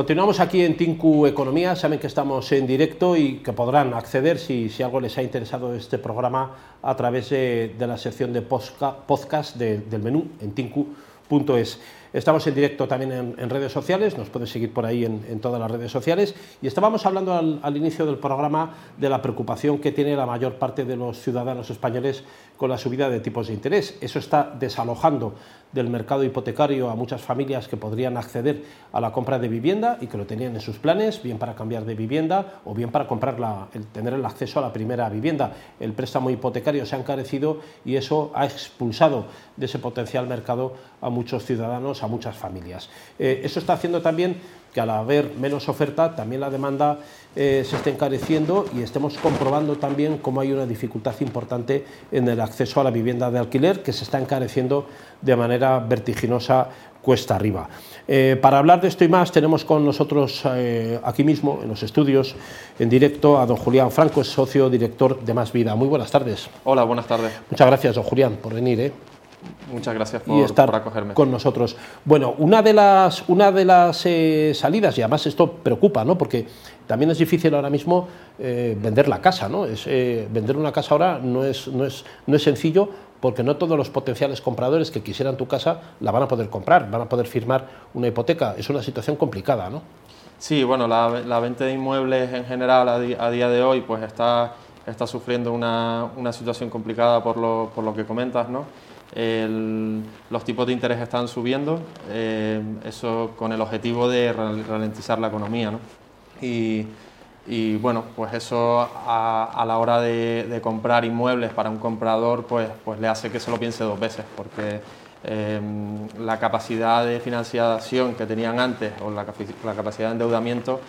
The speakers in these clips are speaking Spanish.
Continuamos aquí en Tinku Economía, saben que estamos en directo y que podrán acceder si, algo les ha interesado este programa a través de, la sección de podcast del menú en tinku.es. Estamos en directo también en, redes sociales, nos pueden seguir por ahí en, todas las redes sociales. Y estábamos hablando al, inicio del programa de la preocupación que tiene la mayor parte de los ciudadanos españoles con la subida de tipos de interés. Eso está desalojando del mercado hipotecario a muchas familias que podrían acceder a la compra de vivienda y que lo tenían en sus planes, bien para cambiar de vivienda o bien para comprar el, tener el acceso a la primera vivienda. El préstamo hipotecario se ha encarecido y eso ha expulsado de ese potencial mercado a muchos ciudadanos, a muchas familias. Eh, eso está haciendo también que al haber menos oferta, también la demanda eh, se esté encareciendo y estemos comprobando también cómo hay una dificultad importante en el acceso a la vivienda de alquiler, que se está encareciendo de manera vertiginosa cuesta arriba. Eh, para hablar de esto y más tenemos con nosotros eh, aquí mismo, en los estudios, en directo, a don Julián Franco, es socio director de Más Vida. Muy buenas tardes. Hola, buenas tardes. Muchas gracias, don Julián, por venir. Muchas gracias por, estar acogerme. con nosotros. Bueno, una de las, una de las eh, salidas, y además esto preocupa, ¿no? porque también es difícil ahora mismo eh, vender la casa. ¿no? Es, eh, vender una casa ahora no es, no, es, no es sencillo porque no todos los potenciales compradores que quisieran tu casa la van a poder comprar, van a poder firmar una hipoteca. Es una situación complicada, ¿no? Sí, bueno, la, la venta de inmuebles en general a, a, día de hoy pues está, está sufriendo una, una situación complicada por lo, por lo que comentas, ¿no? Los tipos de interés están subiendo, eh, eso con el objetivo de ralentizar la economía. ¿no? Y, bueno, pues eso a, la hora de, comprar inmuebles para un comprador, pues, pues le hace que se lo piense dos veces, porque eh, la capacidad de financiación que tenían antes o la capacidad de endeudamiento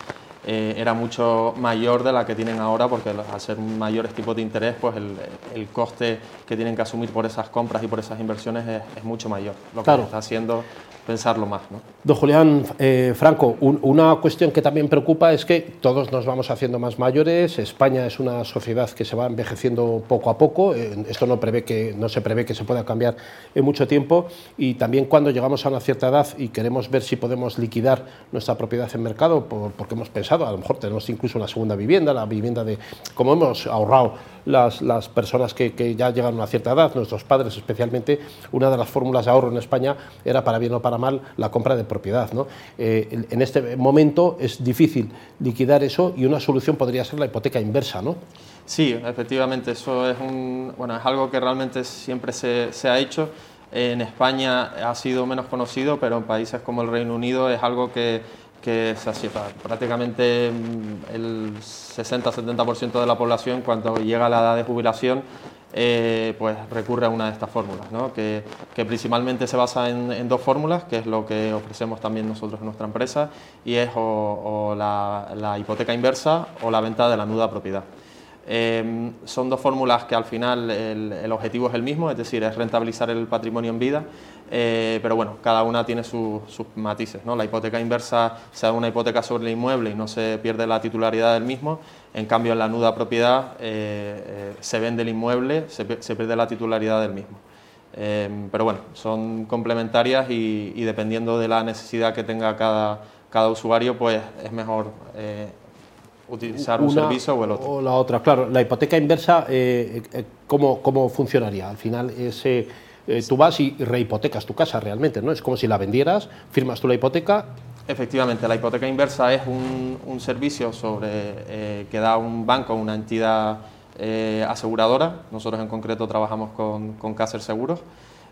eh, era mucho mayor de la que tienen ahora, porque al ser mayores tipos de interés, pues el, coste que tienen que asumir por esas compras y por esas inversiones es, mucho mayor, lo que está haciendo pensarlo más. ¿no? Don Julián eh, Franco, una cuestión que también preocupa es que todos nos vamos haciendo más mayores, España es una sociedad que se va envejeciendo poco a poco, eh, esto no, prevé que, no se prevé que se pueda cambiar en mucho tiempo y también cuando llegamos a una cierta edad y queremos ver si podemos liquidar nuestra propiedad en mercado, porque hemos pensado, a lo mejor tenemos incluso una segunda vivienda, la vivienda de, como hemos ahorrado las, las personas que, que, ya llegan a una cierta edad, nuestros padres especialmente, una de las fórmulas de ahorro en España era para bien o para mal la compra de propiedad. ¿no? Eh, en este momento es difícil liquidar eso y una solución podría ser la hipoteca inversa. ¿no? Sí, efectivamente, eso es, un, bueno, es algo que realmente siempre se, se ha hecho. En España ha sido menos conocido, pero en países como el Reino Unido es algo que que se así, prácticamente mm, el 60-70% de la población cuando llega a la edad de jubilación eh, pues recurre a una de estas fórmulas, ¿no? que, principalmente se basa en, dos fórmulas, que es lo que ofrecemos también nosotros en nuestra empresa, y es o, la, hipoteca inversa o la venta de la nuda propiedad. Eh, son dos fórmulas que al final el, objetivo es el mismo, es decir, es rentabilizar el patrimonio en vida eh, pero bueno, cada una tiene sus matices. ¿no? La hipoteca inversa se da una hipoteca sobre el inmueble y no se pierde la titularidad del mismo, en cambio en la nuda propiedad eh, eh, se vende el inmueble, se, pierde la titularidad del mismo. pero bueno, son complementarias y, dependiendo de la necesidad que tenga cada, cada usuario, pues es mejor utilizar un servicio o el otro. O la otra, claro. La hipoteca inversa, ¿cómo, ¿cómo, funcionaría? Al final, ese eh, tú vas y rehipotecas tu casa realmente, ¿no? Es como si la vendieras, firmas tú la hipoteca. Efectivamente, la hipoteca inversa es un, servicio sobre, eh, que da un banco, una entidad eh, aseguradora. Nosotros en concreto trabajamos con, con Cácer Seguros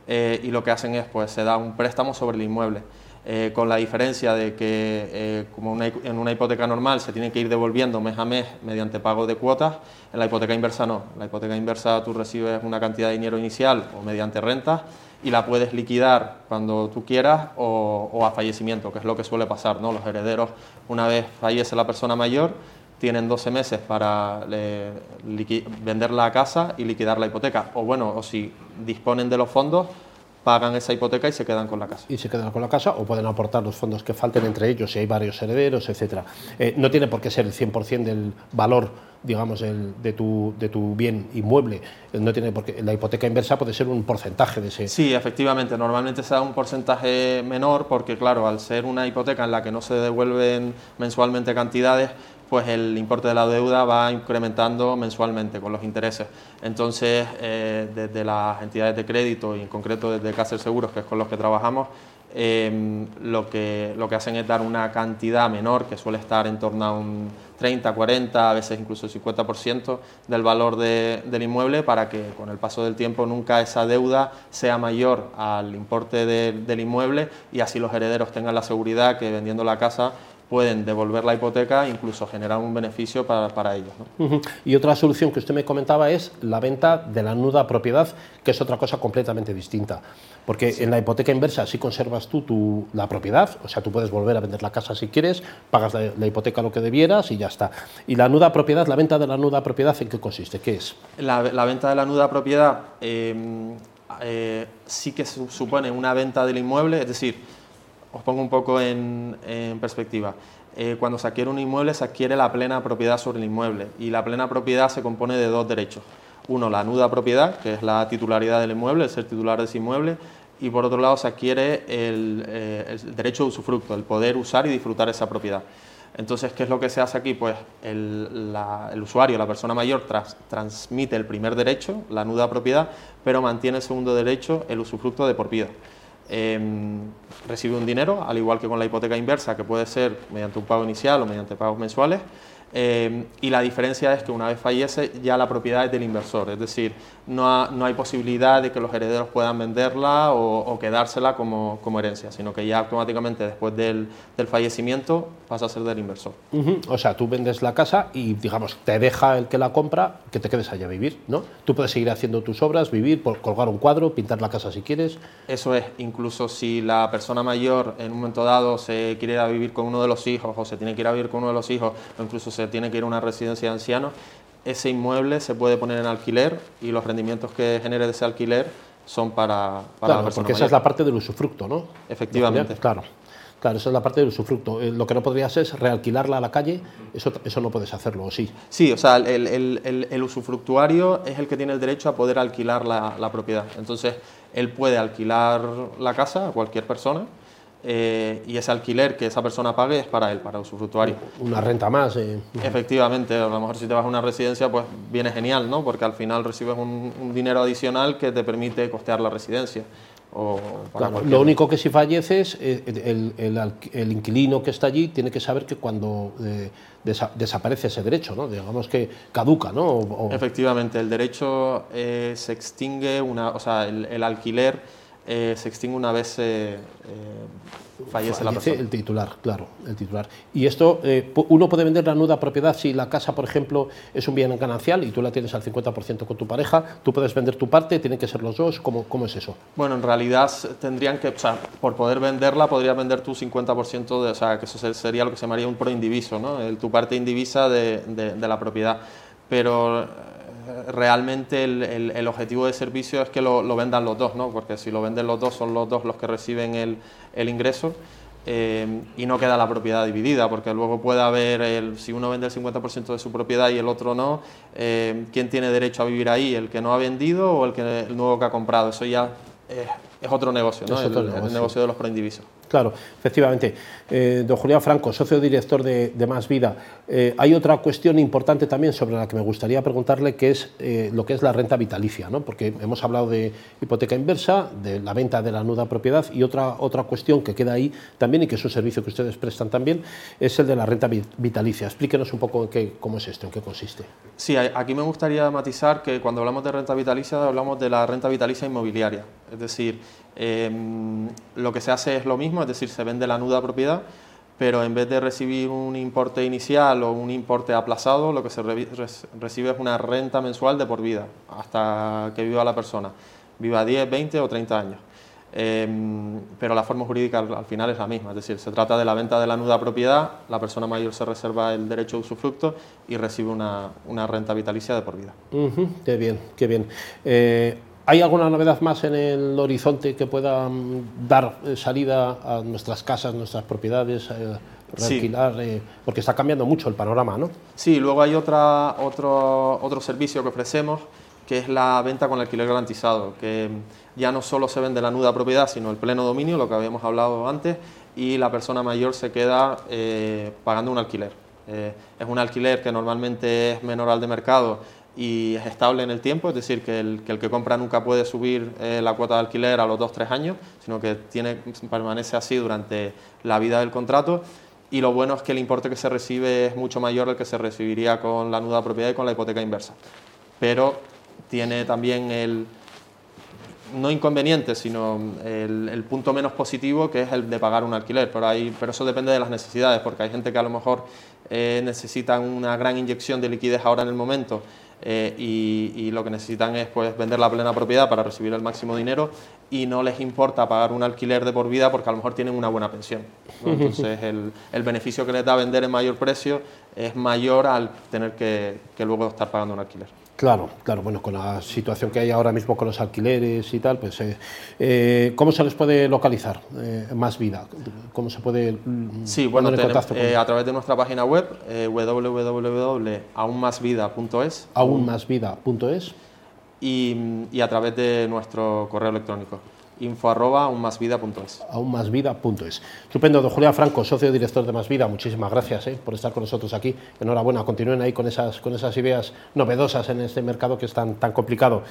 y lo que hacen es, pues, se da un préstamo sobre el inmueble. Eh, con la diferencia de que eh, como en una hipoteca normal se tiene que ir devolviendo mes a mes mediante pago de cuotas, en la hipoteca inversa no. La hipoteca inversa tú recibes una cantidad de dinero inicial o mediante rentas y la puedes liquidar cuando tú quieras o, a fallecimiento, que es lo que suele pasar. ¿no? Los herederos, una vez fallece la persona mayor, tienen 12 meses para vender la casa y liquidar la hipoteca. O bueno, o si disponen de los fondos, pagan esa hipoteca y se quedan con la casa. Y se quedan con la casa o pueden aportar los fondos que falten entre ellos si hay varios herederos, etcétera. Eh, no tiene por qué ser el 100% del valor, digamos, el, de, tu, de tu bien inmueble. Eh, no tiene por qué, la hipoteca inversa puede ser un porcentaje de ese. Sí, efectivamente. Normalmente se da un porcentaje menor porque, claro, al ser una hipoteca en la que no se devuelven mensualmente cantidades, pues el importe de la deuda va incrementando mensualmente con los intereses. Entonces, eh, desde las entidades de crédito y en concreto desde Cácer Seguros, que es con los que trabajamos, em, lo, que, lo que hacen es dar una cantidad menor, que suele estar en torno a un 30, 40, a veces incluso 50% del valor del inmueble, para que con el paso del tiempo nunca esa deuda sea mayor al importe del inmueble y así los herederos tengan la seguridad que vendiendo la casa pueden devolver la hipoteca e incluso generar un beneficio para, ellos. Y otra solución que usted me comentaba es la venta de la nuda propiedad, que es otra cosa completamente distinta. Porque en la hipoteca inversa sí conservas tú tu, la propiedad, o sea, tú puedes volver a vender la casa si quieres, pagas la, hipoteca lo que debieras y ya está. Y la nuda propiedad, la venta de la nuda propiedad, ¿en qué consiste? ¿Qué es? La, venta de la nuda propiedad em, eh, sí que supone una venta del inmueble, es decir, os pongo un poco en, perspectiva. Eh, cuando se adquiere un inmueble se adquiere la plena propiedad sobre el inmueble y la plena propiedad se compone de dos derechos. Uno, la nuda propiedad, que es la titularidad del inmueble, el ser titular de ese inmueble, y por otro lado se adquiere el, eh, derecho de usufructo, el poder usar y disfrutar esa propiedad. Entonces, ¿qué es lo que se hace aquí? Pues el, usuario, la persona mayor, transmite el primer derecho, la nuda propiedad, pero mantiene el segundo derecho, el usufructo de por vida. Em, recibe un dinero, al igual que con la hipoteca inversa, que puede ser mediante un pago inicial o mediante pagos mensuales, Em, y la diferencia es que una vez fallece ya la propiedad es del inversor, es decir, no, no hay posibilidad de que los herederos puedan venderla o, quedársela como, como, herencia, sino que ya automáticamente después del, del, fallecimiento pasa a ser del inversor. O sea, tú vendes la casa y digamos, te deja el que la compra que te quedes allá a vivir, ¿no? Tú puedes seguir haciendo tus obras, vivir, colgar un cuadro, pintar la casa si quieres. Eso es, incluso si la persona mayor en un momento dado se quiere ir a vivir con uno de los hijos o se tiene que ir a vivir con uno de los hijos o incluso se tiene que ir a una residencia de ancianos, ese inmueble se puede poner en alquiler y los rendimientos que genere de ese alquiler son para, para la persona porque esa es la parte del usufructo, ¿no? Efectivamente. Claro. Claro, esa es la parte del usufructo. Eh, lo que no podrías es realquilarla a la calle, eso, eso no puedes hacerlo, ¿o sí? Sí, o sea, el, el, el, usufructuario es el que tiene el derecho a poder alquilar la, la, propiedad. Entonces, él puede alquilar la casa a cualquier persona eh, y ese alquiler que esa persona pague es para él, para usufructuario. Una renta más. Eh. Efectivamente, a lo mejor si te vas a una residencia, pues viene genial, ¿no? Porque al final recibes un, dinero adicional que te permite costear la residencia. O lo único que si falleces, eh, el, inquilino que está allí tiene que saber que cuando desaparece ese derecho, ¿no? digamos que caduca. ¿no? Efectivamente, el derecho se extingue, una, o sea, el alquiler eh, se extingue una vez eh, eh, fallece, la persona. El titular, claro, el titular. Y esto, uno puede vender la nuda propiedad si la casa, por ejemplo, es un bien ganancial y tú la tienes al 50% con tu pareja, tú puedes vender tu parte, tienen que ser los dos, ¿cómo, cómo es eso? Bueno, en realidad tendrían que, o sea, por poder venderla, podrías vender tu 50%, de, o sea, que eso sería lo que se llamaría un proindiviso, ¿no? El, tu parte indivisa de, de la propiedad. Pero realmente el, el, objetivo de servicio es que lo, vendan los dos, ¿no? porque si lo venden los dos son los dos los que reciben el, el ingreso eh, y no queda la propiedad dividida, porque luego puede haber, el, si uno vende el 50% de su propiedad y el otro no, eh, ¿quién tiene derecho a vivir ahí? ¿El que no ha vendido o el, que, el nuevo que ha comprado? Eso ya es, otro negocio, ¿no? el, negocio. de los proindivisos. Claro, efectivamente. Eh, don Julián Franco, socio director de, Más Vida. Eh, hay otra cuestión importante también sobre la que me gustaría preguntarle, que es eh, lo que es la renta vitalicia, ¿no? porque hemos hablado de hipoteca inversa, de la venta de la nuda propiedad y otra, otra cuestión que queda ahí también y que es un servicio que ustedes prestan también, es el de la renta vitalicia. Explíquenos un poco en qué, cómo es esto, en qué consiste. Sí, aquí me gustaría matizar que cuando hablamos de renta vitalicia hablamos de la renta vitalicia inmobiliaria, es decir, Em, lo que se hace es lo mismo, es decir, se vende la nuda propiedad, pero en vez de recibir un importe inicial o un importe aplazado, lo que se recibe es una renta mensual de por vida, hasta que viva la persona, viva 10, 20 o 30 años. Em, pero la forma jurídica al, final es la misma, es decir, se trata de la venta de la nuda propiedad, la persona mayor se reserva el derecho de usufructo y recibe una, una renta vitalicia de por vida. qué bien, qué bien. Eh, ¿Hay alguna novedad más en el horizonte que pueda mm, dar eh, salida a nuestras casas, nuestras propiedades, eh, realquilar? Eh, porque está cambiando mucho el panorama, ¿no? Sí, luego hay otra, otro, otro servicio que ofrecemos que es la venta con alquiler garantizado, que ya no solo se vende la nuda propiedad, sino el pleno dominio, lo que habíamos hablado antes, y la persona mayor se queda pagando un alquiler. es un alquiler que normalmente es menor al de mercado y es estable en el tiempo, es decir, que el que, compra nunca puede subir eh, la cuota de alquiler a los 2-3 años, sino que tiene, permanece así durante la vida del contrato. Y lo bueno es que el importe que se recibe es mucho mayor del que se recibiría con la nuda propiedad y con la hipoteca inversa. Pero tiene también el, no inconveniente, sino el, punto menos positivo, que es el de pagar un alquiler. Pero, hay, pero eso depende de las necesidades, porque hay gente que a lo mejor eh, necesita una gran inyección de liquidez ahora en el momento eh, y, lo que necesitan es pues, vender la plena propiedad para recibir el máximo dinero y no les importa pagar un alquiler de por vida porque a lo mejor tienen una buena pensión. Entonces el, el, beneficio que les da vender en mayor precio es mayor al tener que, que luego estar pagando un alquiler. Claro, claro, bueno, con la situación que hay ahora mismo con los alquileres y tal, pues, eh, eh, ¿cómo se les puede localizar eh, más vida? ¿Cómo se puede mm, Sí, bueno, a través de nuestra página web, www.aunmasvida.es. Aunmasvida.es. Y, y a través de nuestro correo electrónico info arroba aunmasvida.es. Aunmasvida.es. Estupendo, don Julián Franco, socio director de Más Vida, muchísimas gracias eh, por estar con nosotros aquí. Enhorabuena, continúen ahí con esas, con esas ideas novedosas en este mercado que es tan, tan complicado.